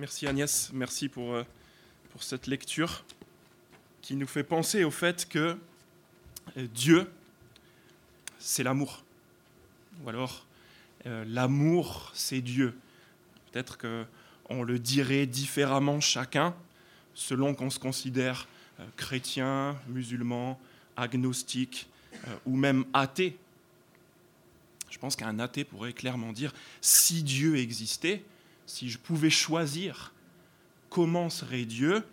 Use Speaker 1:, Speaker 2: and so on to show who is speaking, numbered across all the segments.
Speaker 1: Merci Agnès, merci pour, euh, pour cette lecture qui nous fait penser au fait que euh, Dieu, c'est l'amour. Ou alors, euh, l'amour, c'est Dieu. Peut-être qu'on le dirait différemment chacun, selon qu'on se considère chrétien, musulman, agnostique ou même athée. Je pense qu'un athée pourrait clairement dire, si Dieu existait, si je pouvais choisir comment serait Dieu,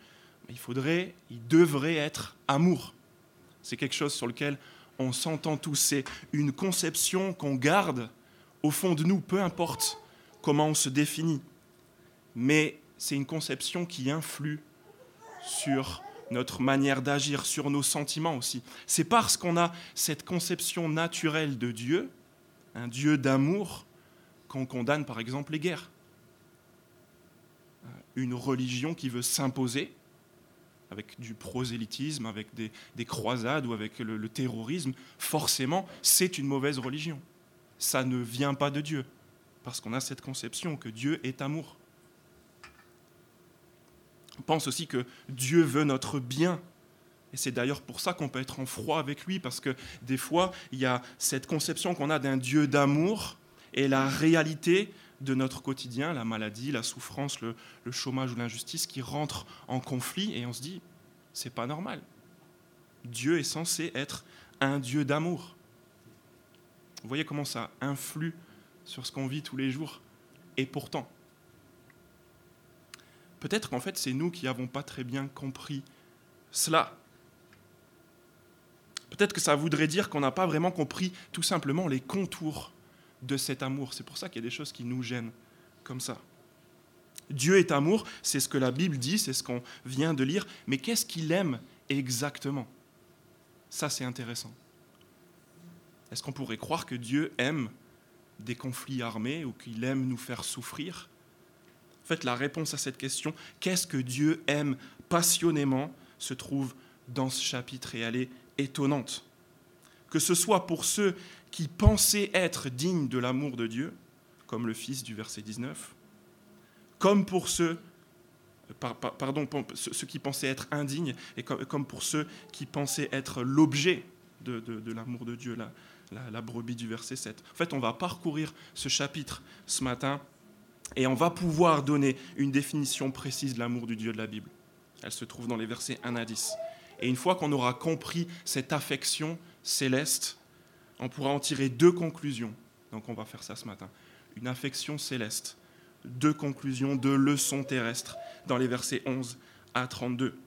Speaker 1: il faudrait, il devrait être amour. C'est quelque chose sur lequel on s'entend tous. C'est une conception qu'on garde au fond de nous, peu importe comment on se définit. Mais c'est une conception qui influe sur notre manière d'agir, sur nos sentiments aussi. C'est parce qu'on a cette conception naturelle de Dieu, un Dieu d'amour, qu'on condamne par exemple les guerres une religion qui veut s'imposer avec du prosélytisme, avec des, croisades ou avec le, terrorisme, forcément, c'est une mauvaise religion. Ça ne vient pas de Dieu, parce qu'on a cette conception que Dieu est amour. On pense aussi que Dieu veut notre bien. Et c'est d'ailleurs pour ça qu'on peut être en froid avec lui, parce que des fois, il y a cette conception qu'on a d'un Dieu d'amour, et la réalité, de notre quotidien, la maladie, la souffrance, le, chômage ou l'injustice qui rentrent en conflit et on se dit, c'est pas normal. Dieu est censé être un Dieu d'amour. Vous voyez comment ça influe sur ce qu'on vit tous les jours. Et pourtant, peut-être qu'en fait, c'est nous qui n'avons pas très bien compris cela. Peut-être que ça voudrait dire qu'on n'a pas vraiment compris tout simplement les contours de cet amour. C'est pour ça qu'il y a des choses qui nous gênent comme ça. Dieu est amour, c'est ce que la Bible dit, c'est ce qu'on vient de lire, mais qu'est-ce qu'il aime exactement? Ça, c'est intéressant. Est-ce qu'on pourrait croire que Dieu aime des conflits armés ou qu'il aime nous faire souffrir? En fait, la réponse à cette question, qu'est-ce que Dieu aime passionnément, se trouve dans ce chapitre et elle est étonnante. Que ce soit pour ceux qui pensaient être dignes de l'amour de Dieu, comme le Fils du verset 19, comme pour ceux, pardon, ceux qui pensaient être indignes, et comme pour ceux qui pensaient être l'objet de, l'amour de Dieu, la, la, brebis du verset 7. En fait, on va parcourir ce chapitre ce matin et on va pouvoir donner une définition précise de l'amour du Dieu de la Bible. Elle se trouve dans les versets 1 à 10. Et une fois qu'on aura compris cette affection céleste, on pourra en tirer deux conclusions. Donc on va faire ça ce matin. Une affection céleste, deux conclusions, deux leçons terrestres dans les versets 11 à 32.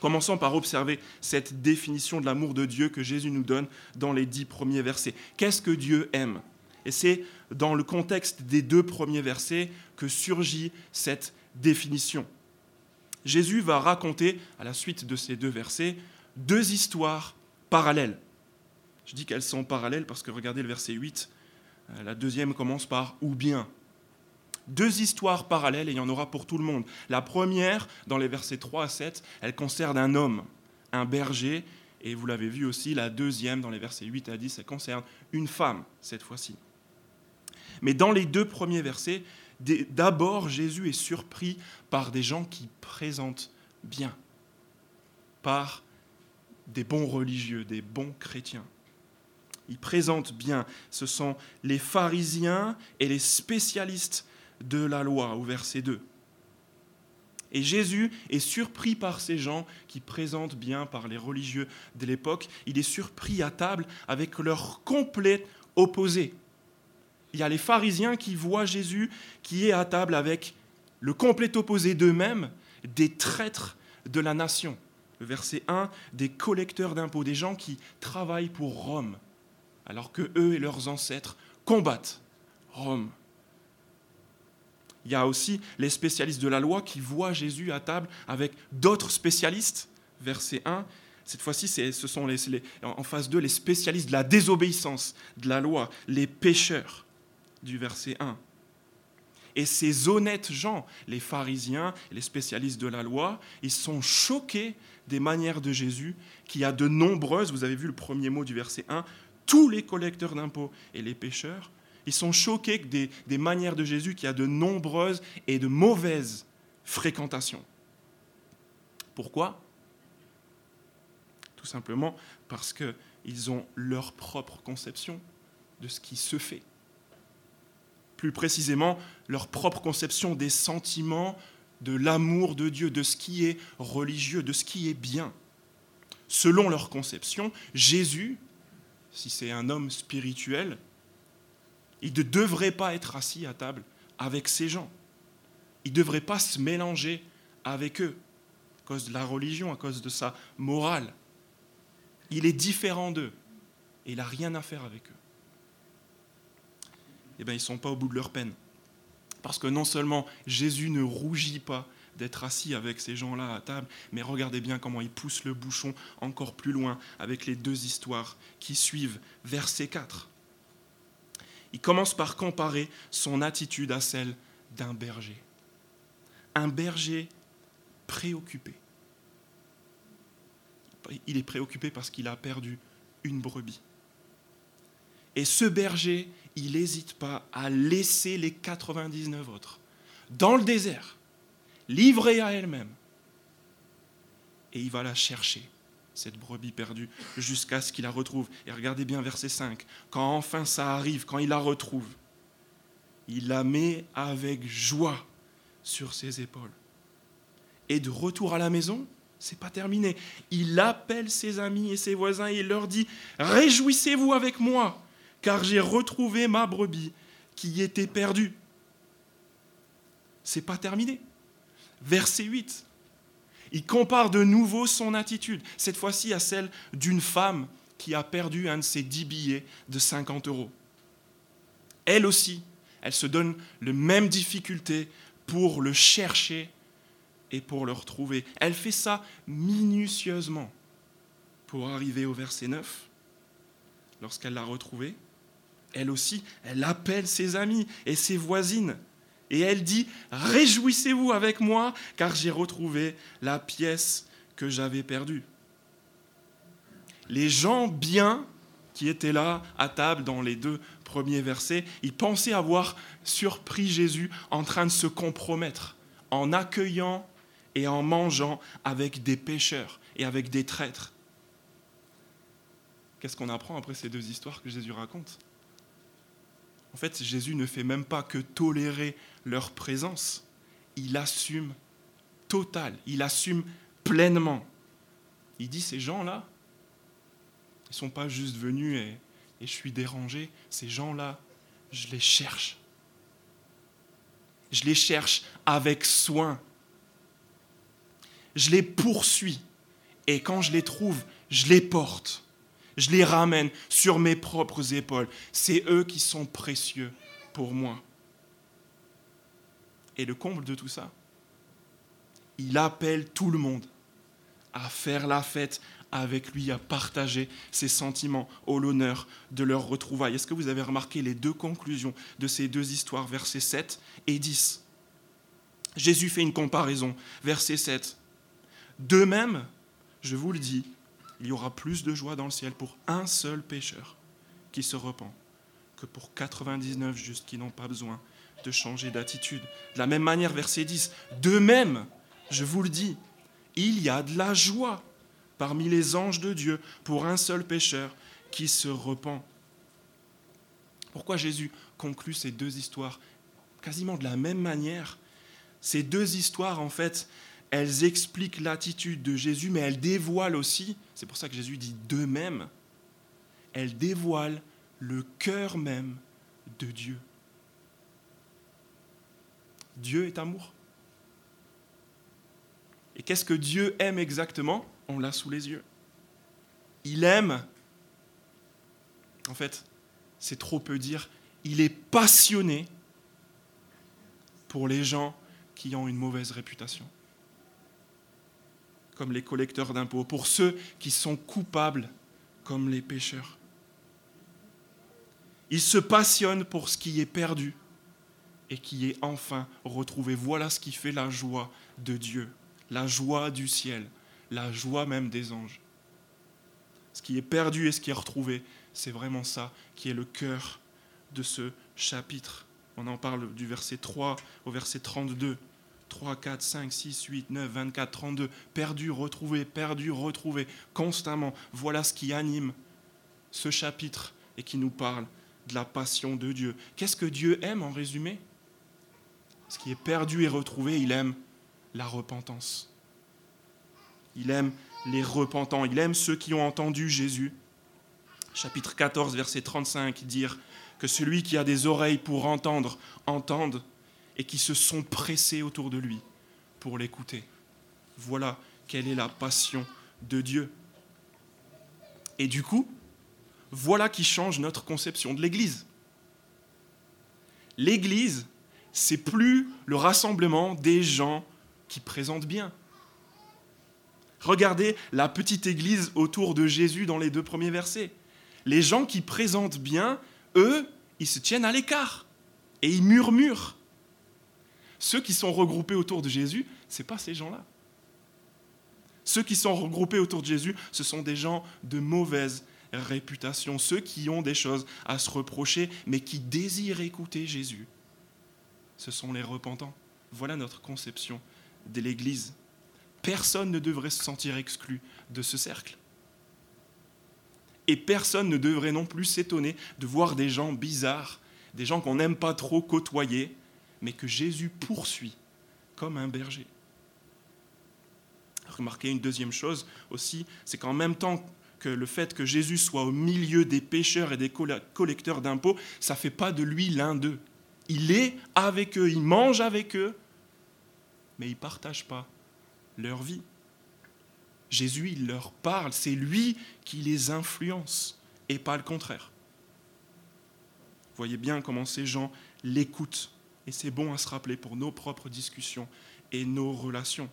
Speaker 1: Commençons par observer cette définition de l'amour de Dieu que Jésus nous donne dans les dix premiers versets. Qu'est-ce que Dieu aime? Et c'est dans le contexte des deux premiers versets que surgit cette définition. Jésus va raconter, à la suite de ces deux versets, deux histoires parallèles. Je dis qu'elles sont parallèles parce que regardez le verset 8, euh, la deuxième commence par ou bien. Deux histoires parallèles et il y en aura pour tout le monde. La première, dans les versets 3 à 7, elle concerne un homme, un berger, et vous l'avez vu aussi, la deuxième, dans les versets 8 à 10, elle concerne une femme, cette fois-ci. Mais dans les deux premiers versets, d'abord Jésus est surpris par des gens qui présentent bien, par des bons religieux, des bons chrétiens il présente bien. Ce sont les pharisiens et les spécialistes de la loi, au verset 2. Et Jésus est surpris par ces gens qui présentent bien, par les religieux de l'époque, il est surpris à table avec leur complet opposé. Il y a les pharisiens qui voient Jésus qui est à table avec le complet opposé d'eux-mêmes, des traîtres de la nation. Le verset 1, des collecteurs d'impôts, des gens qui travaillent pour Rome alors que eux et leurs ancêtres combattent Rome. Il y a aussi les spécialistes de la loi qui voient Jésus à table avec d'autres spécialistes. Verset 1, cette fois-ci, ce sont les, en face d'eux les spécialistes de la désobéissance de la loi, les pécheurs du verset 1. Et ces honnêtes gens, les pharisiens, les spécialistes de la loi, ils sont choqués des manières de Jésus, qui a de nombreuses, vous avez vu le premier mot du verset 1, tous les collecteurs d'impôts et les pêcheurs, ils sont choqués des, manières de Jésus qui a de nombreuses et de mauvaises fréquentation. Pourquoi? Tout simplement parce qu'ils ont leur propre conception de ce qui se fait. Plus précisément, leur propre conception des sentiments, de l'amour de Dieu, de ce qui est religieux, de ce qui est bien. Selon leur conception, Jésus, si c'est un homme spirituel, il ne devrait pas être assis à table avec ces gens. Il ne devrait pas se mélanger avec eux à cause de la religion, à cause de sa morale. Il est différent d'eux et il n'a rien à faire avec eux. Eh bien, ils ne sont pas au bout de leur peine. Parce que non seulement Jésus ne rougit pas d'être assis avec ces gens-là à table, mais regardez bien comment il pousse le bouchon encore plus loin avec les deux histoires qui suivent. Verset 4. Il commence par comparer son attitude à celle d'un berger. Un berger préoccupé. Il est préoccupé parce qu'il a perdu une brebis. Et ce berger, il n'hésite pas à laisser les 99 autres dans le désert, livrée à elle-même. Et il va la chercher, cette brebis perdue, jusqu'à ce qu'il la retrouve. Et regardez bien verset 5. Quand enfin ça arrive, quand il la retrouve, il la met avec joie sur ses épaules. Et de retour à la maison, c'est pas terminé. Il appelle ses amis et ses voisins et il leur dit Réjouissez-vous avec moi, car j'ai retrouvé ma brebis qui était perdue. C'est pas terminé. Verset 8. Il compare de nouveau son attitude, cette fois-ci à celle d'une femme qui a perdu un de ses dix billets de 50 euros. Elle aussi, elle se donne les mêmes difficultés pour le chercher et pour le retrouver. Elle fait ça minutieusement pour arriver au verset 9. Lorsqu'elle l'a retrouvé, elle aussi, elle appelle ses amis et ses voisines. Et elle dit, Réjouissez-vous avec moi, car j'ai retrouvé la pièce que j'avais perdue. Les gens bien qui étaient là à table dans les deux premiers versets, ils pensaient avoir surpris Jésus en train de se compromettre, en accueillant et en mangeant avec des pécheurs et avec des traîtres. Qu'est-ce qu'on apprend après ces deux histoires que Jésus raconte? En fait, Jésus ne fait même pas que tolérer leur présence, il assume total, il assume pleinement. Il dit, ces gens-là, ils ne sont pas juste venus et, et je suis dérangé, ces gens-là, je les cherche. Je les cherche avec soin je les poursuis. Et quand je les trouve, je les porte. Je les ramène sur mes propres épaules. C'est eux qui sont précieux pour moi. Et le comble de tout ça, il appelle tout le monde à faire la fête avec lui, à partager ses sentiments au l'honneur de leur retrouvaille. Est-ce que vous avez remarqué les deux conclusions de ces deux histoires, versets 7 et 10 Jésus fait une comparaison, verset 7. De même, je vous le dis, il y aura plus de joie dans le ciel pour un seul pécheur qui se repent que pour 99 justes qui n'ont pas besoin de changer d'attitude. De la même manière, verset 10, de même, je vous le dis, il y a de la joie parmi les anges de Dieu pour un seul pécheur qui se repent. Pourquoi Jésus conclut ces deux histoires quasiment de la même manière? Ces deux histoires, en fait, elles expliquent l'attitude de Jésus, mais elles dévoilent aussi, c'est pour ça que Jésus dit d'eux-mêmes, elles dévoilent le cœur même de Dieu. Dieu est amour. Et qu'est-ce que Dieu aime exactement? On l'a sous les yeux. Il aime, en fait, c'est trop peu dire, il est passionné pour les gens qui ont une mauvaise réputation comme les collecteurs d'impôts, pour ceux qui sont coupables comme les pécheurs. Il se passionne pour ce qui est perdu et qui est enfin retrouvé. Voilà ce qui fait la joie de Dieu, la joie du ciel, la joie même des anges. Ce qui est perdu et ce qui est retrouvé, c'est vraiment ça qui est le cœur de ce chapitre. On en parle du verset 3 au verset 32 3, 4, 5, 6, 8, 9, 24, 32, perdu, retrouvé, perdu, retrouvé, constamment. Voilà ce qui anime ce chapitre et qui nous parle de la passion de Dieu. Qu'est-ce que Dieu aime en résumé? Ce qui est perdu et retrouvé, il aime la repentance. Il aime les repentants, il aime ceux qui ont entendu Jésus. Chapitre 14, verset 35, dire que celui qui a des oreilles pour entendre, entende, et qui se sont pressés autour de lui pour l'écouter. Voilà quelle est la passion de Dieu. Et du coup, voilà qui change notre conception de l'Église. L'Église, c'est plus le rassemblement des gens qui présentent bien. Regardez la petite Église autour de Jésus dans les deux premiers versets. Les gens qui présentent bien, eux, ils se tiennent à l'écart et ils murmurent. Ceux qui sont regroupés autour de Jésus, ce n'est pas ces gens-là. Ceux qui sont regroupés autour de Jésus, ce sont des gens de mauvaise réputation, ceux qui ont des choses à se reprocher, mais qui désirent écouter Jésus. Ce sont les repentants. Voilà notre conception de l'Église. Personne ne devrait se sentir exclu de ce cercle. Et personne ne devrait non plus s'étonner de voir des gens bizarres, des gens qu'on n'aime pas trop côtoyer, mais que Jésus poursuit comme un berger. Remarquez une deuxième chose aussi, c'est qu'en même temps que le fait que Jésus soit au milieu des pécheurs et des collecteurs d'impôts, ça ne fait pas de lui l'un d'eux. Il est avec eux, il mange avec eux, mais il ne partage pas leur vie. Jésus, il leur parle, c'est lui qui les influence et pas le contraire. Vous voyez bien comment ces gens l'écoutent et c'est bon à se rappeler pour nos propres discussions et nos relations.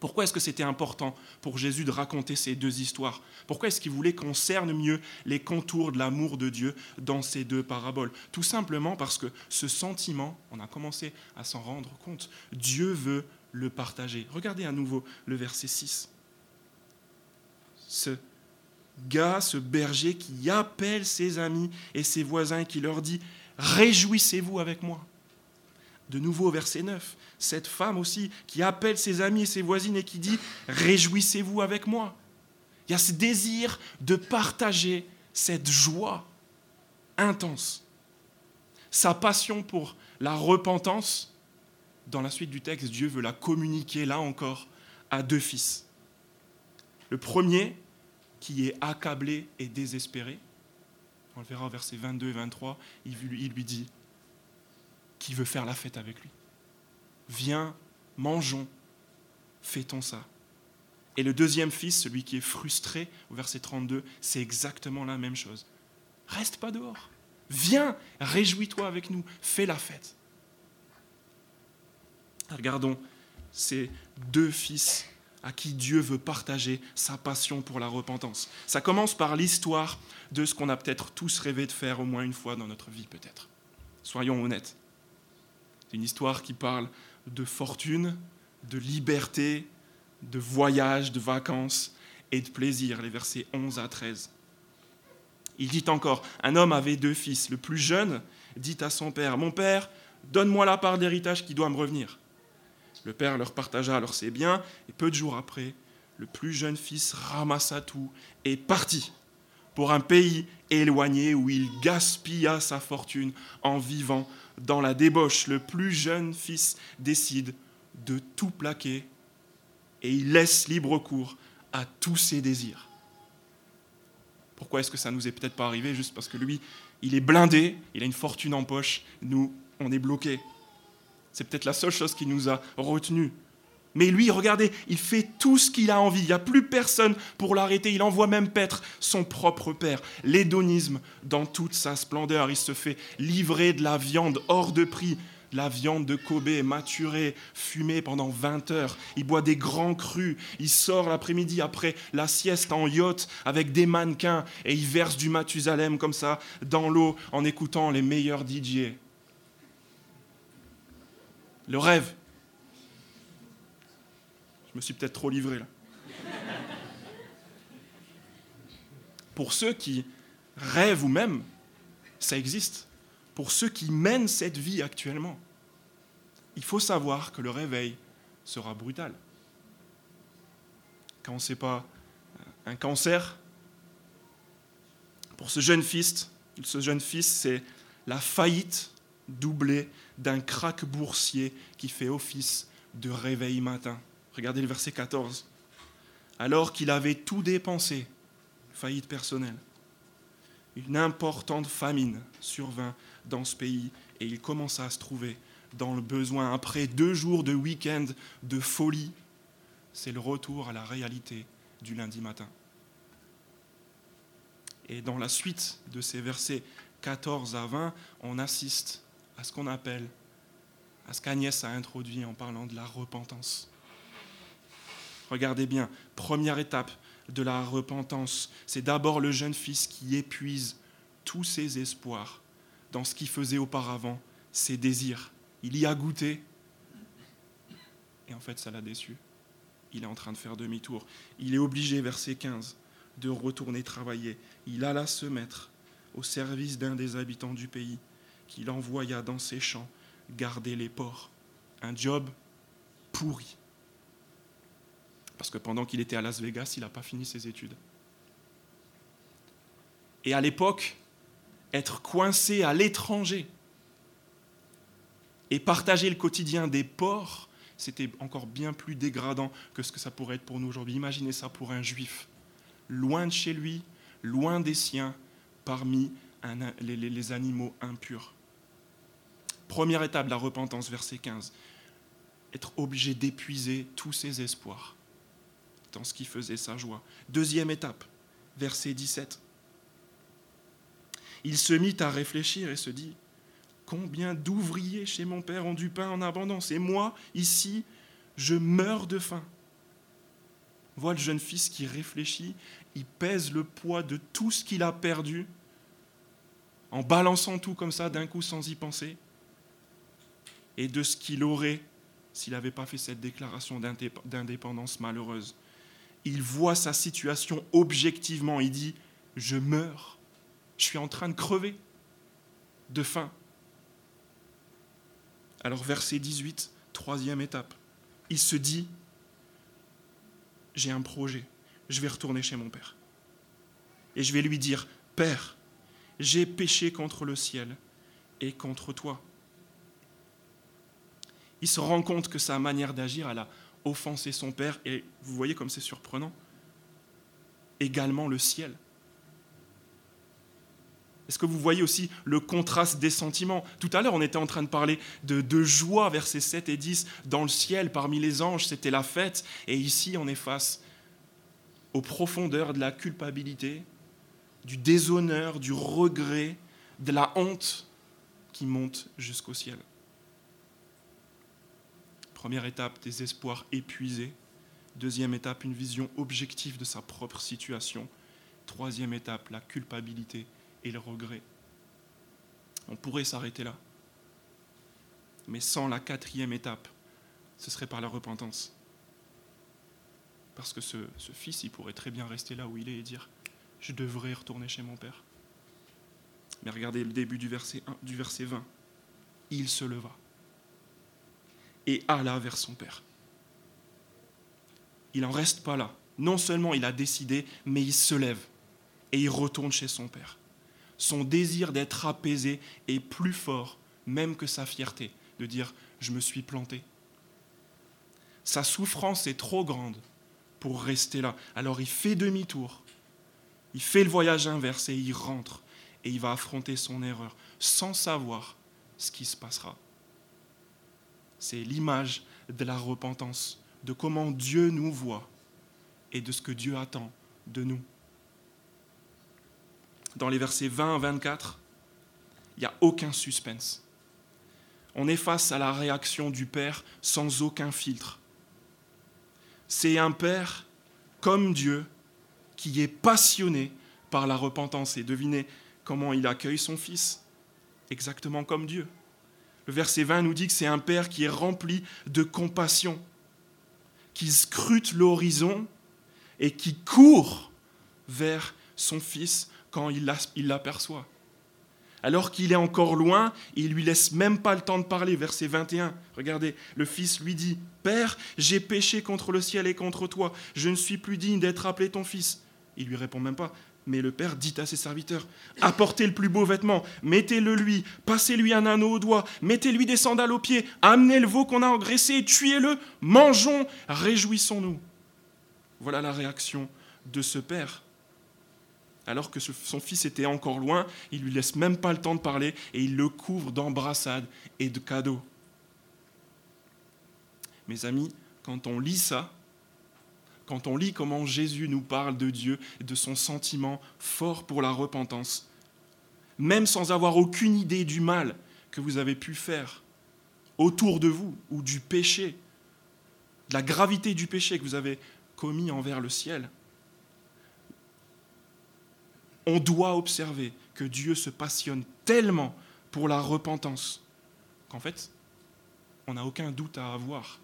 Speaker 1: Pourquoi est-ce que c'était important pour Jésus de raconter ces deux histoires? Pourquoi est-ce qu'il voulait qu'on cerne mieux les contours de l'amour de Dieu dans ces deux paraboles? Tout simplement parce que ce sentiment, on a commencé à s'en rendre compte, Dieu veut le partager. Regardez à nouveau le verset 6. Ce gars, ce berger qui appelle ses amis et ses voisins et qui leur dit, Réjouissez-vous avec moi. De nouveau, verset 9, cette femme aussi qui appelle ses amis et ses voisines et qui dit Réjouissez-vous avec moi. Il y a ce désir de partager cette joie intense. Sa passion pour la repentance, dans la suite du texte, Dieu veut la communiquer là encore à deux fils. Le premier, qui est accablé et désespéré, on le verra au verset 22 et 23, il lui dit qui veut faire la fête avec lui. Viens, mangeons, fêtons ça. Et le deuxième fils, celui qui est frustré, au verset 32, c'est exactement la même chose. Reste pas dehors. Viens, réjouis-toi avec nous, fais la fête. Regardons ces deux fils à qui Dieu veut partager sa passion pour la repentance. Ça commence par l'histoire de ce qu'on a peut-être tous rêvé de faire au moins une fois dans notre vie, peut-être. Soyons honnêtes. C'est une histoire qui parle de fortune, de liberté, de voyage, de vacances et de plaisir, les versets 11 à 13. Il dit encore, un homme avait deux fils. Le plus jeune dit à son père, Mon père, donne-moi la part d'héritage qui doit me revenir. Le père leur partagea alors ses biens, et peu de jours après, le plus jeune fils ramassa tout et partit pour un pays éloigné où il gaspilla sa fortune en vivant dans la débauche, le plus jeune fils décide de tout plaquer et il laisse libre cours à tous ses désirs. Pourquoi est-ce que ça nous est peut-être pas arrivé? Juste parce que lui, il est blindé, il a une fortune en poche, nous, on est bloqués. C'est peut-être la seule chose qui nous a retenus. Mais lui, regardez, il fait tout ce qu'il a envie. Il n'y a plus personne pour l'arrêter. Il envoie même paître son propre père. L'hédonisme dans toute sa splendeur. Il se fait livrer de la viande hors de prix. la viande de Kobe maturée, fumée pendant 20 heures. Il boit des grands crus. Il sort l'après-midi après la sieste en yacht avec des mannequins et il verse du Mathusalem comme ça dans l'eau en écoutant les meilleurs DJ. Le rêve. Je me suis peut-être trop livré là. Pour ceux qui rêvent ou même, ça existe. Pour ceux qui mènent cette vie actuellement. il faut savoir que le réveil sera brutal. Quand ce n'est pas un cancer, pour ce jeune fils, ce jeune fils, c'est la faillite doublée d'un crack boursier qui fait office de réveil matin. Regardez le verset 14. Alors qu'il avait tout dépensé, faillite personnelle, une importante famine survint dans ce pays et il commença à se trouver dans le besoin. Après deux jours de week-end de folie, c'est le retour à la réalité du lundi matin. Et dans la suite de ces versets 14 à 20, on assiste à ce qu'on appelle, à ce qu'Agnès a introduit en parlant de la repentance. Regardez bien, première étape de la repentance, c'est d'abord le jeune fils qui épuise tous ses espoirs dans ce qu'il faisait auparavant, ses désirs. Il y a goûté, et en fait ça l'a déçu. Il est en train de faire demi-tour. Il est obligé, verset 15, de retourner travailler. Il alla se mettre au service d'un des habitants du pays, qu'il envoya dans ses champs garder les porcs. Un job pourri. Parce que pendant qu'il était à Las Vegas, il n'a pas fini ses études. Et à l'époque, être coincé à l'étranger et partager le quotidien des porcs, c'était encore bien plus dégradant que ce que ça pourrait être pour nous aujourd'hui. Imaginez ça pour un juif, loin de chez lui, loin des siens, parmi les, animaux impurs. Première étape de la repentance, verset 15. Être obligé d'épuiser tous ses espoirs dans ce qui faisait sa joie. Deuxième étape, verset 17. Il se mit à réfléchir et se dit, combien d'ouvriers chez mon père ont du pain en abondance et moi, ici, je meurs de faim. Voit le jeune fils qui réfléchit, il pèse le poids de tout ce qu'il a perdu en balançant tout comme ça d'un coup sans y penser, et de ce qu'il aurait s'il n'avait pas fait cette déclaration d'indépendance malheureuse. Il voit sa situation objectivement, il dit, je meurs, je suis en train de crever de faim. Alors verset 18, troisième étape, il se dit, j'ai un projet, je vais retourner chez mon père. Et je vais lui dire, Père, j'ai péché contre le ciel et contre toi. Il se rend compte que sa manière d'agir, elle a offensé son Père, et vous voyez comme c'est surprenant, également le ciel. Est-ce que vous voyez aussi le contraste des sentiments? Tout à l'heure, on était en train de parler de, de, joie, versets 7 et 10, dans le ciel, parmi les anges, c'était la fête, et ici, on est face aux profondeurs de la culpabilité, du déshonneur, du regret, de la honte qui monte jusqu'au ciel. Première étape, des espoirs épuisés. Deuxième étape, une vision objective de sa propre situation. Troisième étape, la culpabilité et le regret. On pourrait s'arrêter là. Mais sans la quatrième étape, ce serait par la repentance. Parce que ce, fils, il pourrait très bien rester là où il est et dire je devrais retourner chez mon père. Mais regardez le début du verset, 1, du verset 20. Il se leva et alla vers son père. Il n'en reste pas là. Non seulement il a décidé, mais il se lève et il retourne chez son père. Son désir d'être apaisé est plus fort même que sa fierté de dire je me suis planté. Sa souffrance est trop grande pour rester là. Alors il fait demi-tour il fait le voyage inverse et il rentre et il va affronter son erreur sans savoir ce qui se passera. C'est l'image de la repentance, de comment Dieu nous voit et de ce que Dieu attend de nous. Dans les versets 20 à 24, il n'y a aucun suspense. On est face à la réaction du Père sans aucun filtre. C'est un Père comme Dieu qui est passionné par la repentance. Et devinez comment il accueille son fils, exactement comme Dieu. Le verset 20 nous dit que c'est un père qui est rempli de compassion, qui scrute l'horizon et qui court vers son fils quand il l'aperçoit. Alors qu'il est encore loin, il lui laisse même pas le temps de parler. Verset 21, regardez, le fils lui dit, Père, j'ai péché contre le ciel et contre toi, je ne suis plus digne d'être appelé ton fils. Il lui répond même pas, mais le père dit à ses serviteurs, apportez le plus beau vêtement, mettez-le lui, passez-lui un anneau au doigt, mettez-lui des sandales aux pieds, amenez le veau qu'on a engraissé, tuez-le, mangeons, réjouissons-nous. Voilà la réaction de ce père alors que son fils était encore loin, il lui laisse même pas le temps de parler et il le couvre d'embrassades et de cadeaux. Mes amis, quand on lit ça, quand on lit comment Jésus nous parle de Dieu et de son sentiment fort pour la repentance, même sans avoir aucune idée du mal que vous avez pu faire autour de vous ou du péché, de la gravité du péché que vous avez commis envers le ciel, on doit observer que Dieu se passionne tellement pour la repentance qu'en fait, on n'a aucun doute à avoir.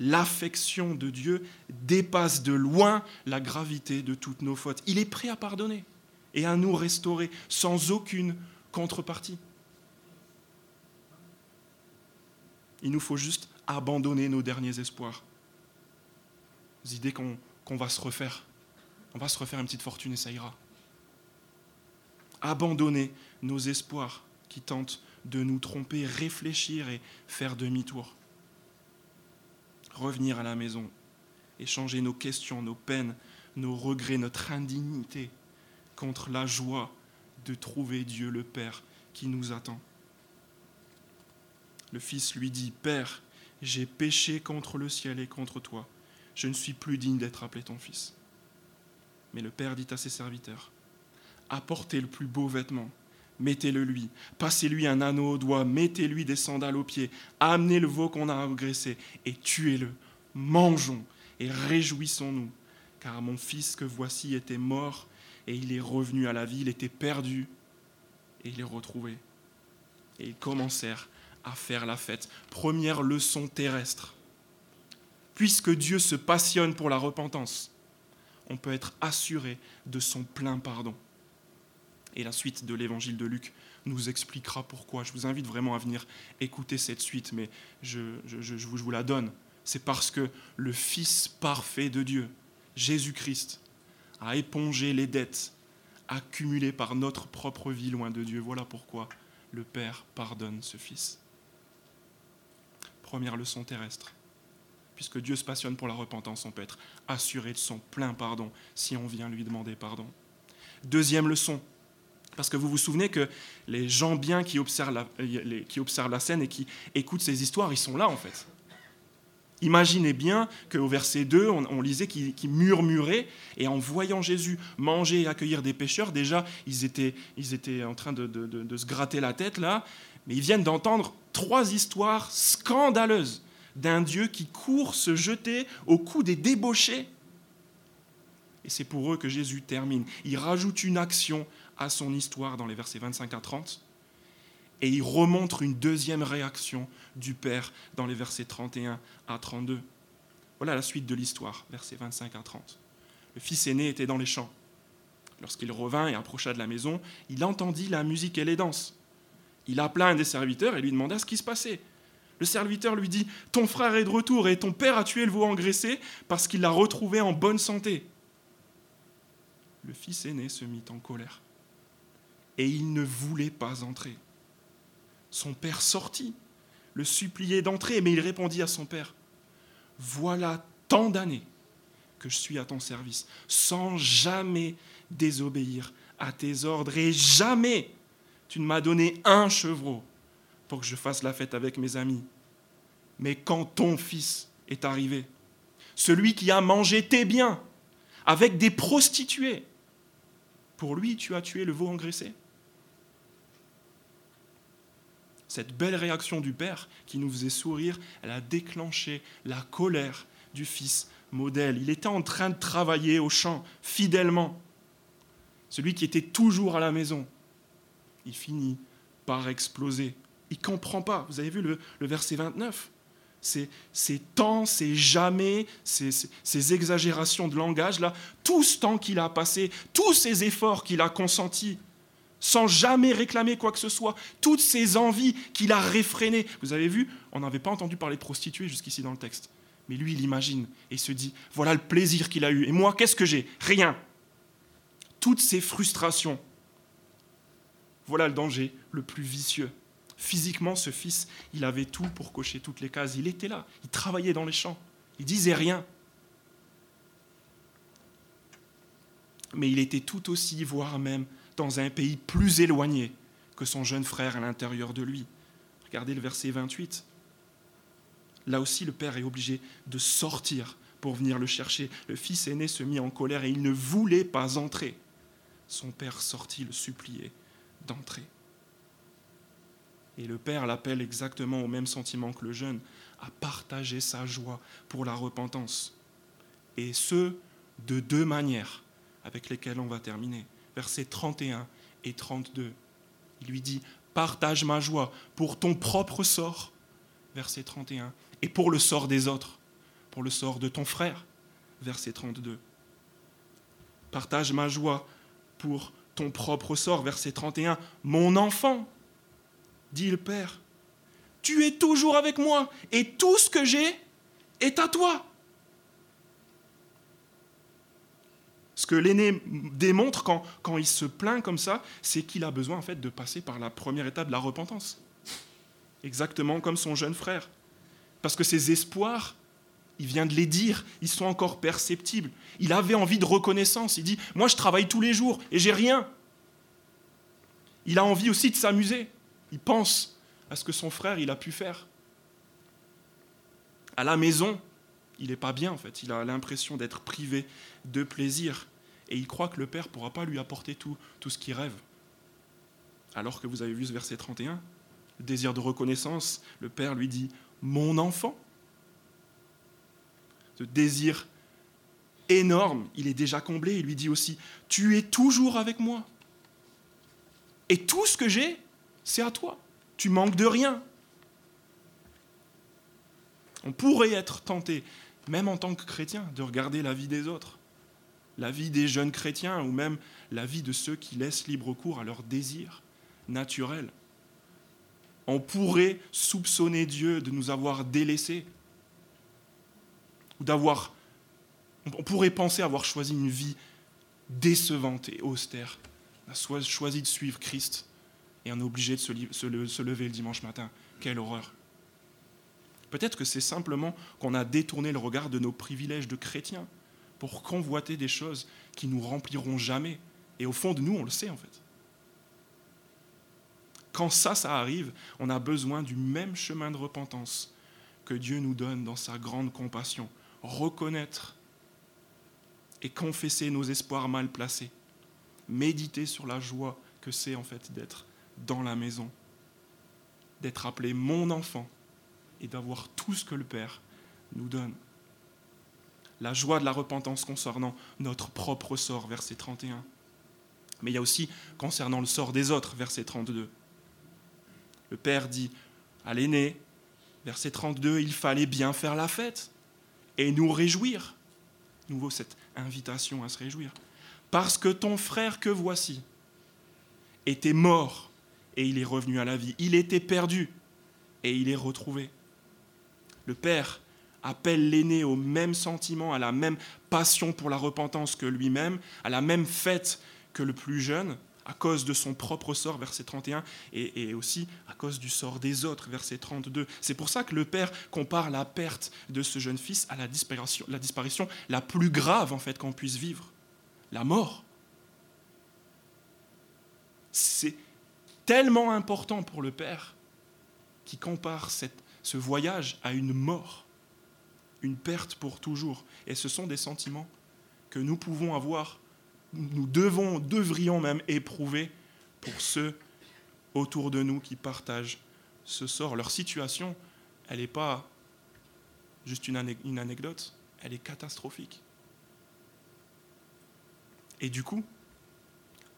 Speaker 1: L'affection de Dieu dépasse de loin la gravité de toutes nos fautes. Il est prêt à pardonner et à nous restaurer sans aucune contrepartie. Il nous faut juste abandonner nos derniers espoirs, les idées qu'on va se refaire on va se refaire une petite fortune et ça ira. Abandonner nos espoirs qui tentent de nous tromper, réfléchir et faire demi-tour. Revenir à la maison, échanger nos questions, nos peines, nos regrets, notre indignité contre la joie de trouver Dieu le Père qui nous attend. Le Fils lui dit, Père, j'ai péché contre le ciel et contre toi. Je ne suis plus digne d'être appelé ton Fils. Mais le Père dit à ses serviteurs, apportez le plus beau vêtement, mettez-le lui, passez-lui un anneau au doigt, mettez-lui des sandales aux pieds, amenez le veau qu'on a agressé et tuez-le. Mangeons et réjouissons-nous, car mon fils que voici était mort et il est revenu à la vie, il était perdu et il est retrouvé. Et ils commencèrent à faire la fête. Première leçon terrestre. Puisque Dieu se passionne pour la repentance, on peut être assuré de son plein pardon. Et la suite de l'évangile de Luc nous expliquera pourquoi. Je vous invite vraiment à venir écouter cette suite, mais je, vous la donne. C'est parce que le Fils parfait de Dieu, Jésus-Christ, a épongé les dettes accumulées par notre propre vie loin de Dieu. Voilà pourquoi le Père pardonne ce Fils. Première leçon terrestre puisque Dieu se passionne pour la repentance, on peut être assuré de son plein pardon si on vient lui demander pardon. Deuxième leçon, parce que vous vous souvenez que les gens bien qui observent la, qui observent la scène et qui écoutent ces histoires, ils sont là en fait. Imaginez bien qu'au verset 2, on, lisait qu'ils murmuraient, et en voyant Jésus manger et accueillir des pêcheurs, déjà, ils étaient, ils étaient en train de, de se gratter la tête là, mais ils viennent d'entendre trois histoires scandaleuses d'un Dieu qui court se jeter au cou des débauchés. Et c'est pour eux que Jésus termine. Il rajoute une action à son histoire dans les versets 25 à 30, et il remontre une deuxième réaction du Père dans les versets 31 à 32. Voilà la suite de l'histoire, versets 25 à 30. Le fils aîné était dans les champs. Lorsqu'il revint et approcha de la maison, il entendit la musique et les danses. Il appela un des serviteurs et lui demanda ce qui se passait. Le serviteur lui dit, Ton frère est de retour et ton père a tué le veau engraissé parce qu'il l'a retrouvé en bonne santé. Le fils aîné se mit en colère et il ne voulait pas entrer. Son père sortit, le suppliait d'entrer, mais il répondit à son père, Voilà tant d'années que je suis à ton service, sans jamais désobéir à tes ordres, et jamais tu ne m'as donné un chevreau pour que je fasse la fête avec mes amis. Mais quand ton fils est arrivé, celui qui a mangé tes biens avec des prostituées, pour lui tu as tué le veau engraissé. Cette belle réaction du Père qui nous faisait sourire, elle a déclenché la colère du Fils modèle. Il était en train de travailler au champ fidèlement. Celui qui était toujours à la maison, il finit par exploser il ne comprend pas. Vous avez vu le, verset 29 ces, temps, ces jamais, ces, ces, exagérations de langage, là, tout ce temps qu'il a passé, tous ces efforts qu'il a consentis sans jamais réclamer quoi que ce soit. Toutes ces envies qu'il a réfrénées. Vous avez vu, on n'avait pas entendu parler de prostituées jusqu'ici dans le texte. Mais lui, il imagine et se dit, voilà le plaisir qu'il a eu. Et moi, qu'est-ce que j'ai? Rien. Toutes ces frustrations. Voilà le danger le plus vicieux. Physiquement, ce fils, il avait tout pour cocher toutes les cases. Il était là, il travaillait dans les champs, il disait rien. Mais il était tout aussi, voire même dans un pays plus éloigné que son jeune frère à l'intérieur de lui. Regardez le verset 28. Là aussi, le père est obligé de sortir pour venir le chercher. Le fils aîné se mit en colère et il ne voulait pas entrer. Son père sortit le supplier d'entrer. Et le père l'appelle exactement au même sentiment que le jeune, à partager sa joie pour la repentance. Et ce, de deux manières avec lesquelles on va terminer. Versets 31 et 32. Il lui dit, partage ma joie pour ton propre sort. Verset 31 et pour le sort des autres, pour le sort de ton frère. Verset 32. Partage ma joie pour ton propre sort. Verset 31. Mon enfant, dit le Père, tu es toujours avec moi et tout ce que j'ai est à toi. Ce que l'aîné démontre quand, il se plaint comme ça, c'est qu'il a besoin en fait de passer par la première étape de la repentance. Exactement comme son jeune frère. Parce que ses espoirs, il vient de les dire, ils sont encore perceptibles. Il avait envie de reconnaissance. Il dit, moi je travaille tous les jours et j'ai rien. Il a envie aussi de s'amuser. Il pense à ce que son frère il a pu faire. À la maison, il n'est pas bien en fait. Il a l'impression d'être privé de plaisir. Et il croit que le Père ne pourra pas lui apporter tout, ce qu'il rêve. Alors que vous avez vu ce verset 31, le désir de reconnaissance, le Père lui dit mon enfant. Ce désir énorme, il est déjà comblé. Il lui dit aussi, tu es toujours avec moi. Et tout ce que j'ai, c'est à toi. Tu manques de rien. On pourrait être tenté, même en tant que chrétien, de regarder la vie des autres, la vie des jeunes chrétiens ou même la vie de ceux qui laissent libre cours à leurs désirs naturels on pourrait soupçonner Dieu de nous avoir délaissés, ou d'avoir, on pourrait penser avoir choisi une vie décevante et austère. On a choisi de suivre Christ et on est obligé de se lever le dimanche matin. Quelle horreur. Peut-être que c'est simplement qu'on a détourné le regard de nos privilèges de chrétiens pour convoiter des choses qui nous rempliront jamais. Et au fond de nous, on le sait en fait. Quand ça, ça arrive, on a besoin du même chemin de repentance que Dieu nous donne dans sa grande compassion. Reconnaître et confesser nos espoirs mal placés. Méditer sur la joie que c'est en fait d'être dans la maison, d'être appelé mon enfant et d'avoir tout ce que le Père nous donne. La joie de la repentance concernant notre propre sort, verset 31. Mais il y a aussi concernant le sort des autres, verset 32. Le Père dit à l'aîné, verset 32, il fallait bien faire la fête et nous réjouir. Nouveau cette invitation à se réjouir. Parce que ton frère que voici était mort et il est revenu à la vie. Il était perdu et il est retrouvé. Le Père appelle l'aîné au même sentiment, à la même passion pour la repentance que lui-même, à la même fête que le plus jeune, à cause de son propre sort, verset 31, et, aussi à cause du sort des autres, verset 32. C'est pour ça que le Père compare la perte de ce jeune fils à la disparition la, disparition la plus grave en fait qu'on puisse vivre, la mort. C'est tellement important pour le Père qui compare ce voyage à une mort, une perte pour toujours. Et ce sont des sentiments que nous pouvons avoir nous devons, devrions même éprouver pour ceux autour de nous qui partagent ce sort. Leur situation, elle n'est pas juste une, anecdote, elle est catastrophique. Et du coup,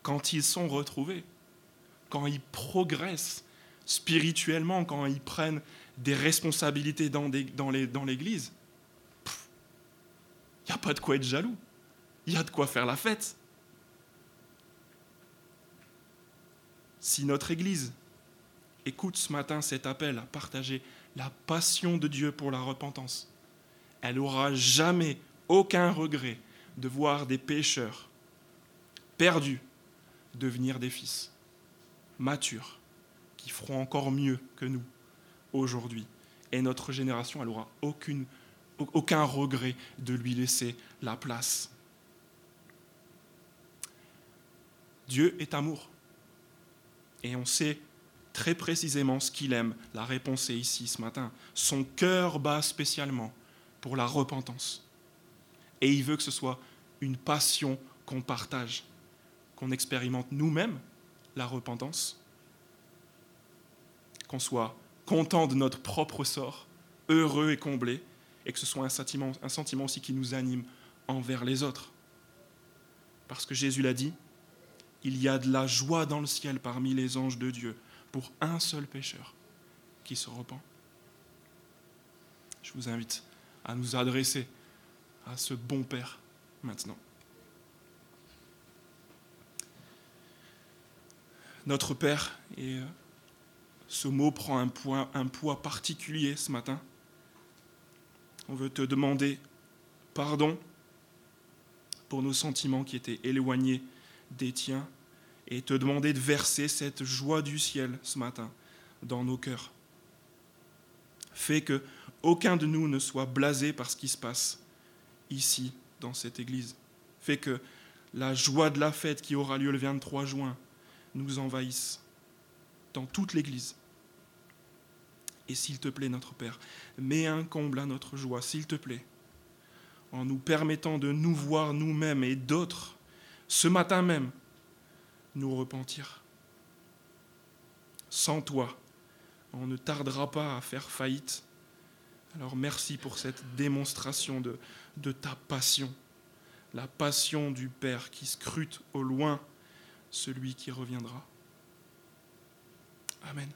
Speaker 1: quand ils sont retrouvés, quand ils progressent spirituellement, quand ils prennent des responsabilités dans, dans l'Église, il n'y a pas de quoi être jaloux. Il y a de quoi faire la fête. Si notre Église écoute ce matin cet appel à partager la passion de Dieu pour la repentance, elle n'aura jamais aucun regret de voir des pécheurs perdus devenir des fils matures qui feront encore mieux que nous aujourd'hui. Et notre génération, elle n'aura aucune, aucun regret de lui laisser la place. Dieu est amour. Et on sait très précisément ce qu'il aime. La réponse est ici ce matin. Son cœur bat spécialement pour la repentance. Et il veut que ce soit une passion qu'on partage, qu'on expérimente nous-mêmes la repentance, qu'on soit content de notre propre sort, heureux et comblé, et que ce soit un sentiment, un sentiment aussi qui nous anime envers les autres. Parce que Jésus l'a dit, il y a de la joie dans le ciel parmi les anges de Dieu pour un seul pécheur qui se repent. Je vous invite à nous adresser à ce bon Père maintenant. Notre Père, et euh, ce mot prend un poids, un poids particulier ce matin. On veut te demander pardon pour nos sentiments qui étaient éloignés des tiens et te demander de verser cette joie du ciel ce matin dans nos cœurs. Fais que aucun de nous ne soit blasé par ce qui se passe ici, dans cette église. Fais que la joie de la fête qui aura lieu le 23 juin nous envahisse dans toute l'église. Et s'il te plaît, notre Père, mets un comble à notre joie, s'il te plaît, en nous permettant de nous voir nous-mêmes et d'autres, ce matin même, nous repentir. Sans toi, on ne tardera pas à faire faillite. Alors merci pour cette démonstration de, ta passion, la passion du Père qui scrute au loin celui qui reviendra. Amen.